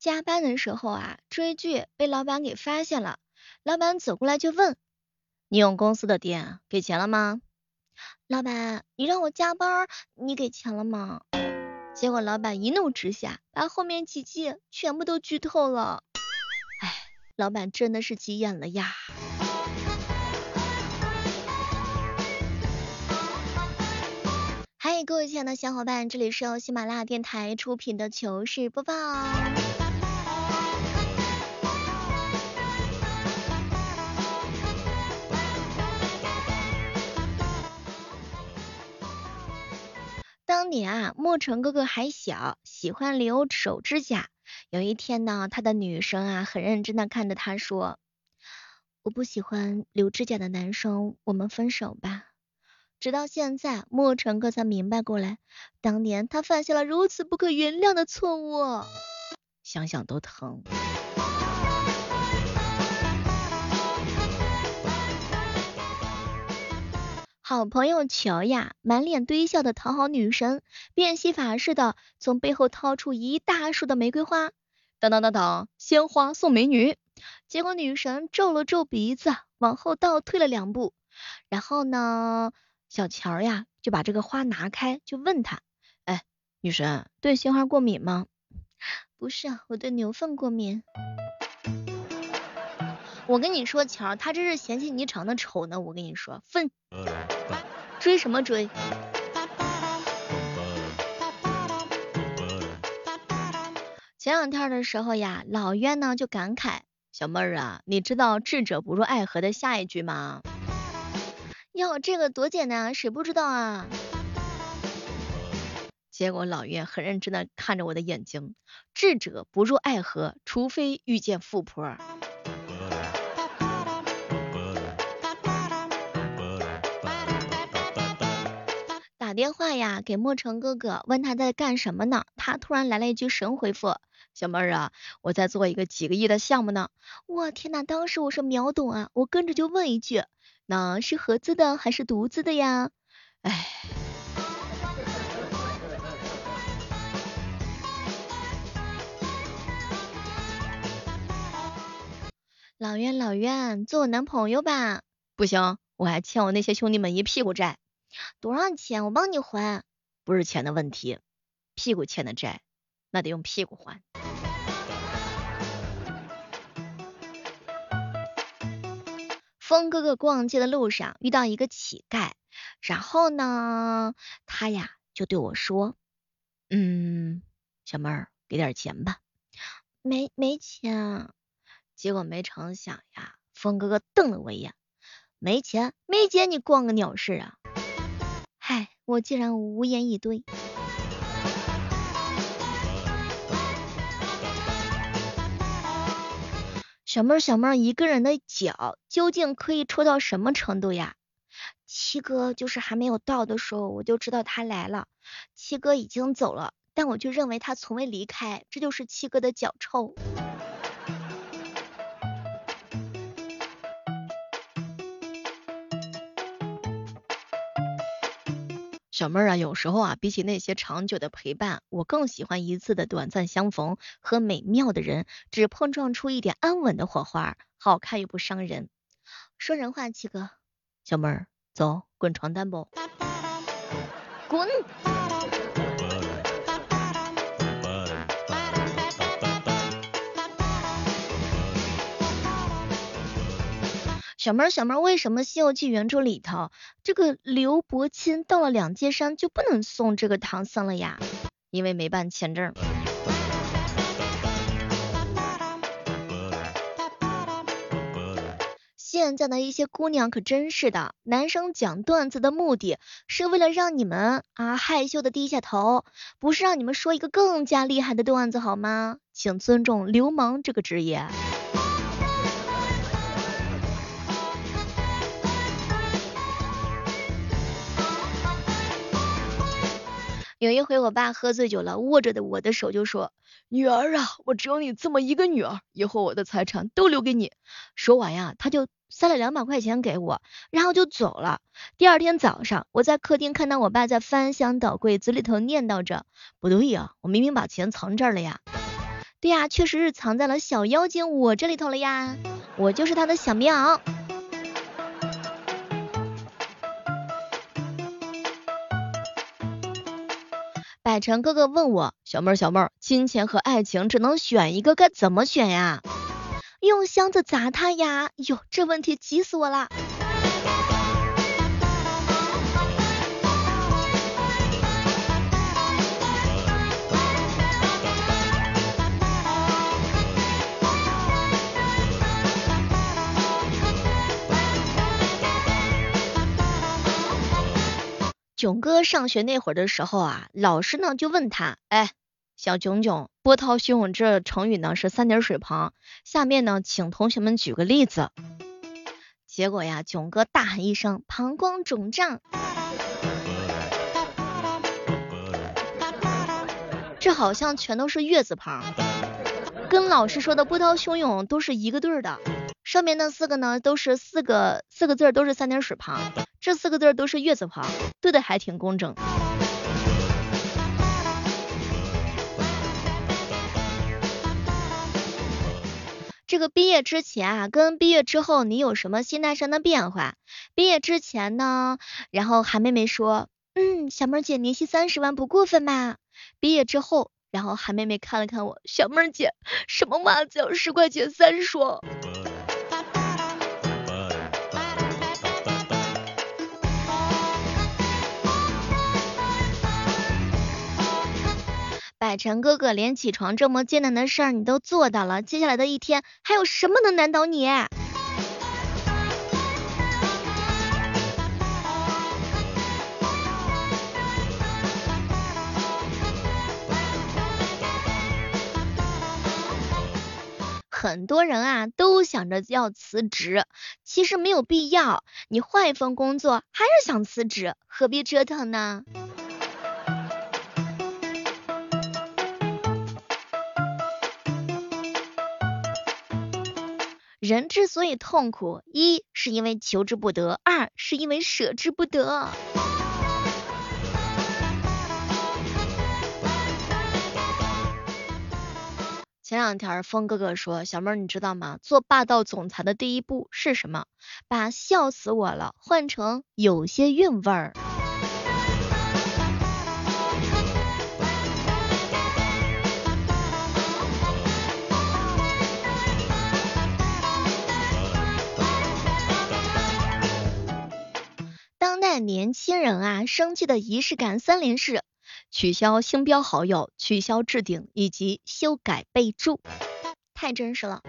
加班的时候啊，追剧被老板给发现了，老板走过来就问：“你用公司的电给钱了吗？”老板，你让我加班，你给钱了吗？结果老板一怒之下，把后面几季全部都剧透了。哎，老板真的是急眼了呀！嗨，各位亲爱的小伙伴，这里是由喜马拉雅电台出品的糗事播报。当年啊，莫尘哥哥还小，喜欢留手指甲。有一天呢，他的女生啊，很认真的看着他说：“我不喜欢留指甲的男生，我们分手吧。”直到现在，莫尘哥才明白过来，当年他犯下了如此不可原谅的错误，想想都疼。好朋友乔呀，满脸堆笑的讨好女神，变戏法似的从背后掏出一大束的玫瑰花，当当当当，鲜花送美女。结果女神皱了皱鼻子，往后倒退了两步，然后呢？小乔呀，就把这个花拿开，就问他，哎，女神对鲜花过敏吗？不是，我对牛粪过敏。我跟你说，乔，他这是嫌弃你长得丑呢。我跟你说，分，追什么追？前两天的时候呀，老渊呢就感慨，小妹儿啊，你知道智者不入爱河的下一句吗？哟，这个多简单啊，谁不知道啊？结果老岳很认真的看着我的眼睛，智者不入爱河，除非遇见富婆。电话呀，给莫成哥哥，问他在干什么呢？他突然来了一句神回复：小妹儿啊，我在做一个几个亿的项目呢。我天呐，当时我是秒懂啊，我跟着就问一句。那是合资的还是独资的呀？哎，老冤老冤，做我男朋友吧？不行，我还欠我那些兄弟们一屁股债。多少钱？我帮你还。不是钱的问题，屁股欠的债，那得用屁股还。风哥哥逛街的路上遇到一个乞丐，然后呢，他呀就对我说：“嗯，小妹儿，给点钱吧。”没没钱。结果没成想呀，风哥哥瞪了我一眼：“没钱？没钱你逛个鸟事啊！”我竟然无言以对。小妹儿，小妹儿，一个人的脚究竟可以臭到什么程度呀？七哥就是还没有到的时候，我就知道他来了。七哥已经走了，但我却认为他从未离开，这就是七哥的脚臭。小妹儿啊，有时候啊，比起那些长久的陪伴，我更喜欢一次的短暂相逢和美妙的人，只碰撞出一点安稳的火花，好看又不伤人。说人话，七哥。小妹儿，走，滚床单不？滚。小妹儿，小妹儿，为什么《西游记》原著里头这个刘伯钦到了两界山就不能送这个唐僧了呀？因为没办签证。现在的一些姑娘可真是的，男生讲段子的目的是为了让你们啊害羞的低下头，不是让你们说一个更加厉害的段子好吗？请尊重流氓这个职业。有一回，我爸喝醉酒了，握着的我的手就说：“女儿啊，我只有你这么一个女儿，以后我的财产都留给你。”说完呀，他就塞了两百块钱给我，然后就走了。第二天早上，我在客厅看到我爸在翻箱倒柜嘴里头念叨着：“不对呀，我明明把钱藏这儿了呀。”对呀，确实是藏在了小妖精我这里头了呀，我就是他的小棉袄。海晨哥哥问我，小妹儿小妹儿，金钱和爱情只能选一个，该怎么选呀？用箱子砸他呀！哟，这问题急死我了。囧哥上学那会儿的时候啊，老师呢就问他，哎，小囧囧，波涛汹涌这成语呢是三点水旁，下面呢请同学们举个例子。结果呀，囧哥大喊一声，膀胱肿胀。这好像全都是月字旁，跟老师说的波涛汹涌都是一个对儿的。上面那四个呢，都是四个四个字，都是三点水旁，这四个字都是月字旁，对的还挺工整。这个毕业之前啊，跟毕业之后你有什么心态上的变化？毕业之前呢，然后韩妹妹说，嗯，小妹姐年薪三十万不过分吧？毕业之后，然后韩妹妹看了看我，小妹姐，什么袜子要十块钱三双？百成哥哥，连起床这么艰难的事儿你都做到了，接下来的一天还有什么能难倒你？很多人啊都想着要辞职，其实没有必要，你换一份工作还是想辞职，何必折腾呢？人之所以痛苦，一是因为求之不得，二是因为舍之不得。前两天峰哥哥说，小妹儿你知道吗？做霸道总裁的第一步是什么？把笑死我了换成有些韵味儿。年轻人啊，生气的仪式感三连式：取消星标好友、取消置顶以及修改备注，太真实了。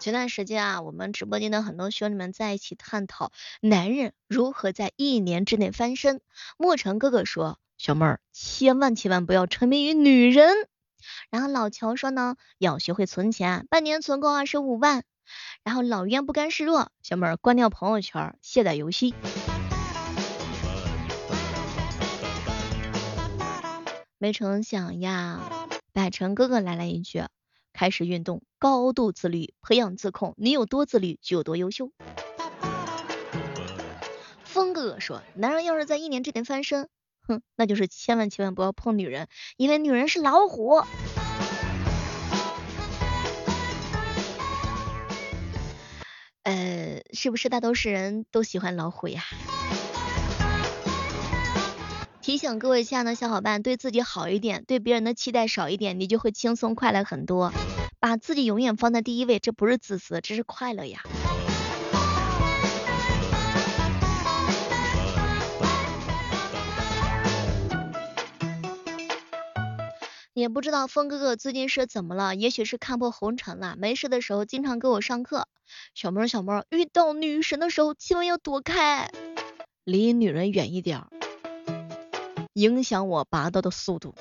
前段时间啊，我们直播间的很多兄弟们在一起探讨男人如何在一年之内翻身。莫成哥哥说，小妹儿千万千万不要沉迷于女人。然后老乔说呢，要学会存钱，半年存够二十五万。然后老冤不甘示弱，小妹儿关掉朋友圈，卸载游戏。没成想呀，百成哥哥来了一句：开始运动，高度自律，培养自控。你有多自律，就有多优秀。风哥哥说，男人要是在一年之内翻身，哼，那就是千万千万不要碰女人，因为女人是老虎。呃，是不是大多数人都喜欢老虎呀？提醒各位亲爱的小伙伴，对自己好一点，对别人的期待少一点，你就会轻松快乐很多。把自己永远放在第一位，这不是自私，这是快乐呀。也不知道风哥哥最近是怎么了，也许是看破红尘了，没事的时候经常给我上课。小猫小猫，遇到女神的时候千万要躲开，离女人远一点，影响我拔刀的速度。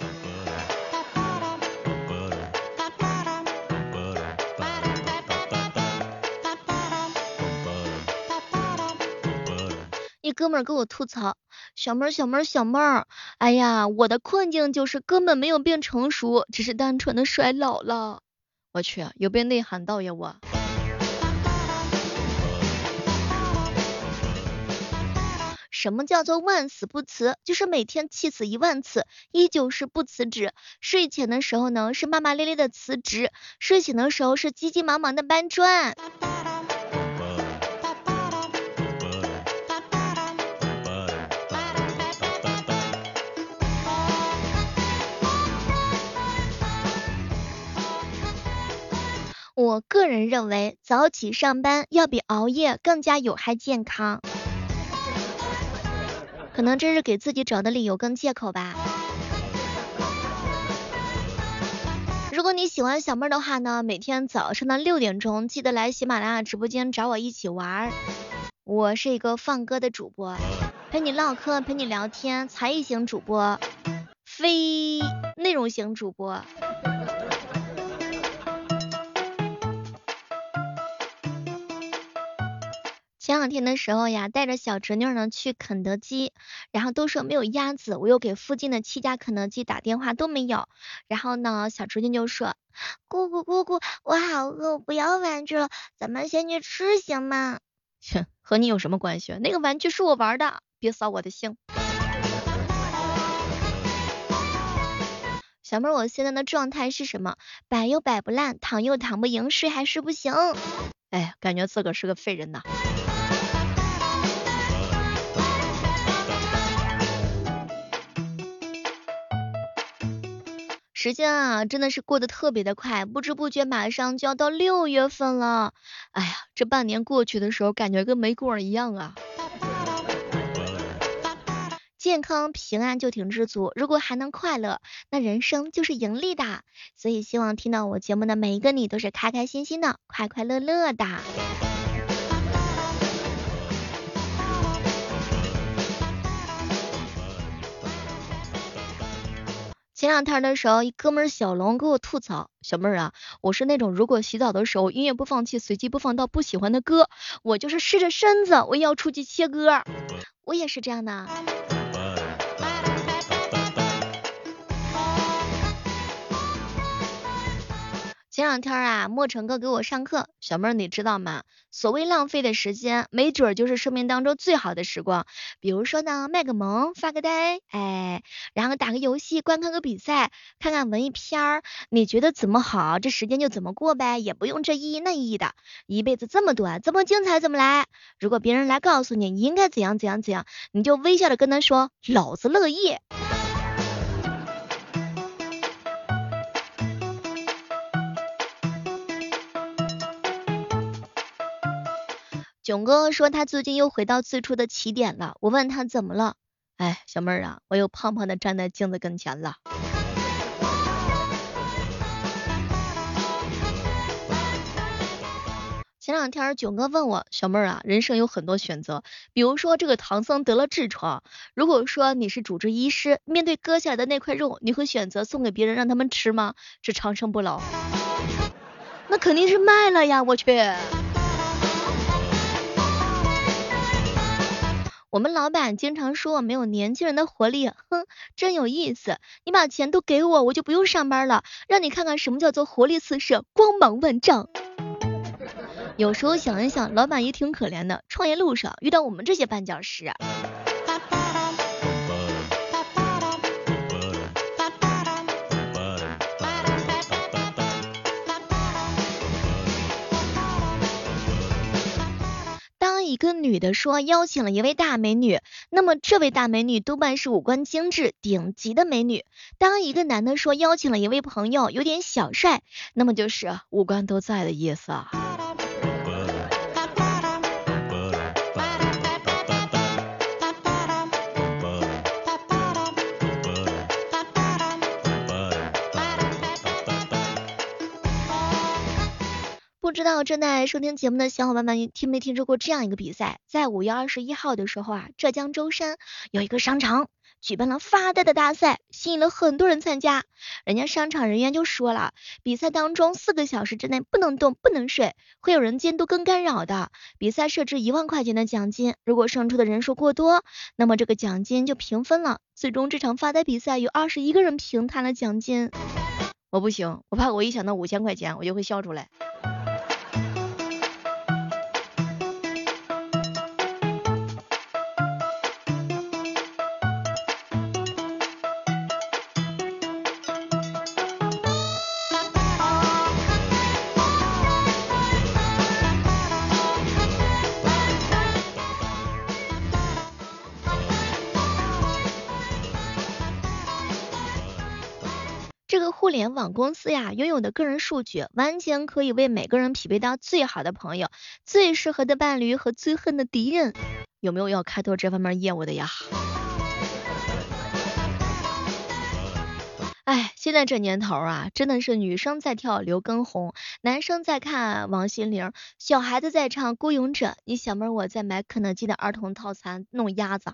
哥们儿跟我吐槽，小妹儿小妹儿小妹儿，哎呀，我的困境就是根本没有变成熟，只是单纯的衰老了。我去，有被内涵到呀我。什么叫做万死不辞？就是每天气死一万次，依旧是不辞职。睡前的时候呢，是骂骂咧咧的辞职；睡醒的时候是急急忙忙的搬砖。我个人认为，早起上班要比熬夜更加有害健康。可能这是给自己找的理由跟借口吧。如果你喜欢小妹的话呢，每天早上的六点钟记得来喜马拉雅直播间找我一起玩儿。我是一个放歌的主播，陪你唠嗑，陪你聊天，才艺型主播，非内容型主播。前两天的时候呀，带着小侄女呢去肯德基，然后都说没有鸭子，我又给附近的七家肯德基打电话都没有，然后呢，小侄女就说，姑姑姑姑，我好饿，我不要玩具了，咱们先去吃行吗？切，和你有什么关系？那个玩具是我玩的，别扫我的兴。小妹，我现在的状态是什么？摆又摆不烂，躺又躺不赢，睡还睡不醒。哎，感觉自个是个废人呐。时间啊，真的是过得特别的快，不知不觉马上就要到六月份了。哎呀，这半年过去的时候，感觉跟没过一样啊。健康平安就挺知足，如果还能快乐，那人生就是盈利的。所以希望听到我节目的每一个你都是开开心心的，快快乐乐的。前两天的时候，一哥们小龙给我吐槽，小妹儿啊，我是那种如果洗澡的时候音乐播放器随机播放到不喜欢的歌，我就是试着身子我也要出去切歌，我也是这样的。前两天啊，莫成哥给我上课，小妹儿你知道吗？所谓浪费的时间，没准儿就是生命当中最好的时光。比如说呢，卖个萌，发个呆，哎，然后打个游戏，观看个比赛，看看文艺片儿，你觉得怎么好，这时间就怎么过呗，也不用这意义那意义的。一辈子这么短，怎么精彩怎么来。如果别人来告诉你你应该怎样怎样怎样，你就微笑的跟他说，老子乐意。囧哥说他最近又回到最初的起点了，我问他怎么了？哎，小妹儿啊，我又胖胖的站在镜子跟前了。前两天囧哥问我，小妹儿啊，人生有很多选择，比如说这个唐僧得了痔疮，如果说你是主治医师，面对割下来的那块肉，你会选择送给别人让他们吃吗？是长生不老？那肯定是卖了呀，我去。我们老板经常说我没有年轻人的活力，哼，真有意思。你把钱都给我，我就不用上班了，让你看看什么叫做活力四射、光芒万丈。有时候想一想，老板也挺可怜的，创业路上遇到我们这些绊脚石。一个女的说邀请了一位大美女，那么这位大美女多半是五官精致、顶级的美女。当一个男的说邀请了一位朋友，有点小帅，那么就是五官都在的意思啊。不知道正在收听节目的小伙伴们听没听说过这样一个比赛？在五月二十一号的时候啊，浙江舟山有一个商场举办了发呆的大赛，吸引了很多人参加。人家商场人员就说了，比赛当中四个小时之内不能动、不能睡，会有人监督跟干扰的。比赛设置一万块钱的奖金，如果胜出的人数过多，那么这个奖金就平分了。最终这场发呆比赛有二十一个人平摊了奖金。我不行，我怕我一想到五千块钱，我就会笑出来。这个互联网公司呀，拥有的个人数据，完全可以为每个人匹配到最好的朋友、最适合的伴侣和最恨的敌人。有没有要开拓这方面业务的呀？哎，现在这年头啊，真的是女生在跳刘畊宏，男生在看王心凌，小孩子在唱孤勇者，你小妹我在买肯德基的儿童套餐弄鸭子。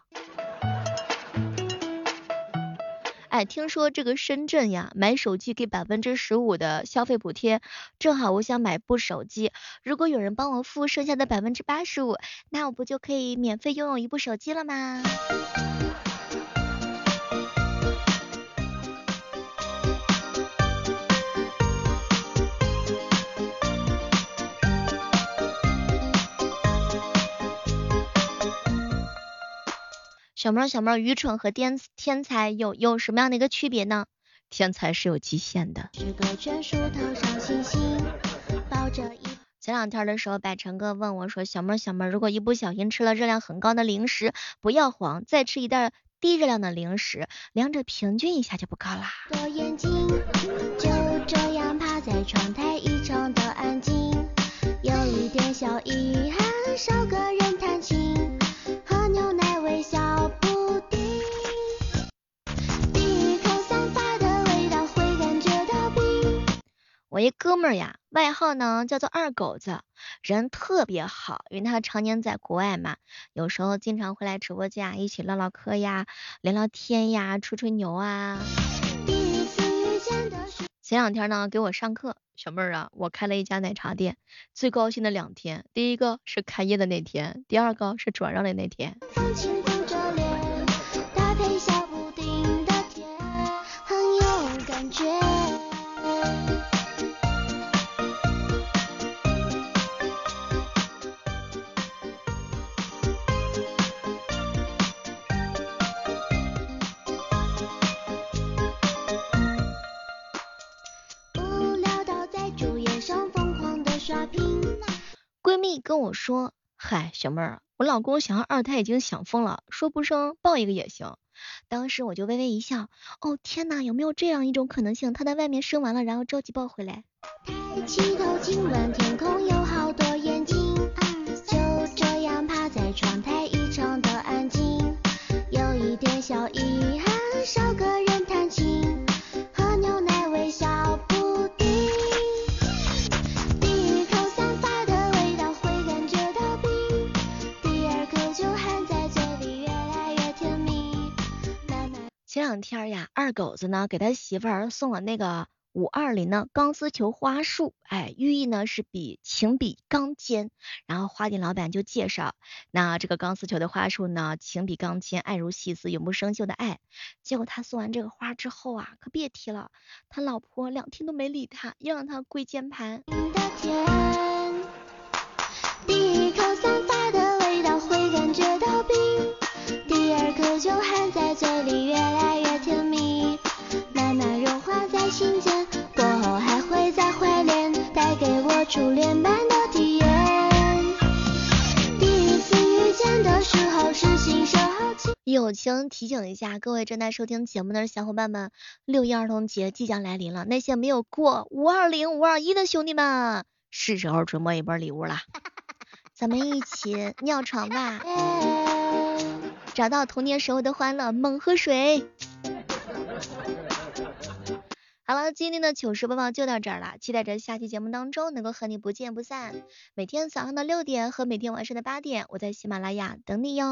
哎，听说这个深圳呀，买手机给百分之十五的消费补贴，正好我想买部手机，如果有人帮我付剩下的百分之八十五，那我不就可以免费拥有一部手机了吗？小妹儿，小妹儿，愚蠢和天天才有有什么样的一个区别呢？天才是有极限的。前两天的时候，百成哥问我说：“小妹儿，小妹儿，如果一不小心吃了热量很高的零食，不要慌，再吃一袋低热量的零食，两者平均一下就不高啦。”就这样趴在窗台，异常的安静，有一点小遗憾，少个人我一哥们儿呀，外号呢叫做二狗子，人特别好，因为他常年在国外嘛，有时候经常会来直播间一起唠唠嗑呀，聊聊天呀，吹吹牛啊。前两天呢给我上课，小妹儿啊，我开了一家奶茶店，最高兴的两天，第一个是开业的那天，第二个是转让的那天。跟我说，嗨，小妹儿，我老公想要二胎已经想疯了，说不生抱一个也行。当时我就微微一笑，哦天哪，有没有这样一种可能性，他在外面生完了，然后着急抱回来？抬起头，亲吻天空，有两天呀，二狗子呢给他媳妇儿送了那个五二零的钢丝球花束，哎，寓意呢是比情比钢坚。然后花店老板就介绍，那这个钢丝球的花束呢，情比钢坚，爱如细丝，永不生锈的爱。结果他送完这个花之后啊，可别提了，他老婆两天都没理他，又让他跪键盘。第二口就含在嘴里越来越甜蜜，慢慢融化在心间，过后还会再怀恋，带给我初恋般的体验。第一次遇见的时候是新手好奇。友情提醒一下各位正在收听节目的小伙伴们，六一儿童节即将来临了，那些没有过五二零、五二一的兄弟们，是时候准备一波礼物了。咱们一起尿床吧，找到童年时候的欢乐，猛喝水。好了，今天的糗事播报就到这儿了，期待着下期节目当中能够和你不见不散。每天早上的六点和每天晚上的八点，我在喜马拉雅等你哟。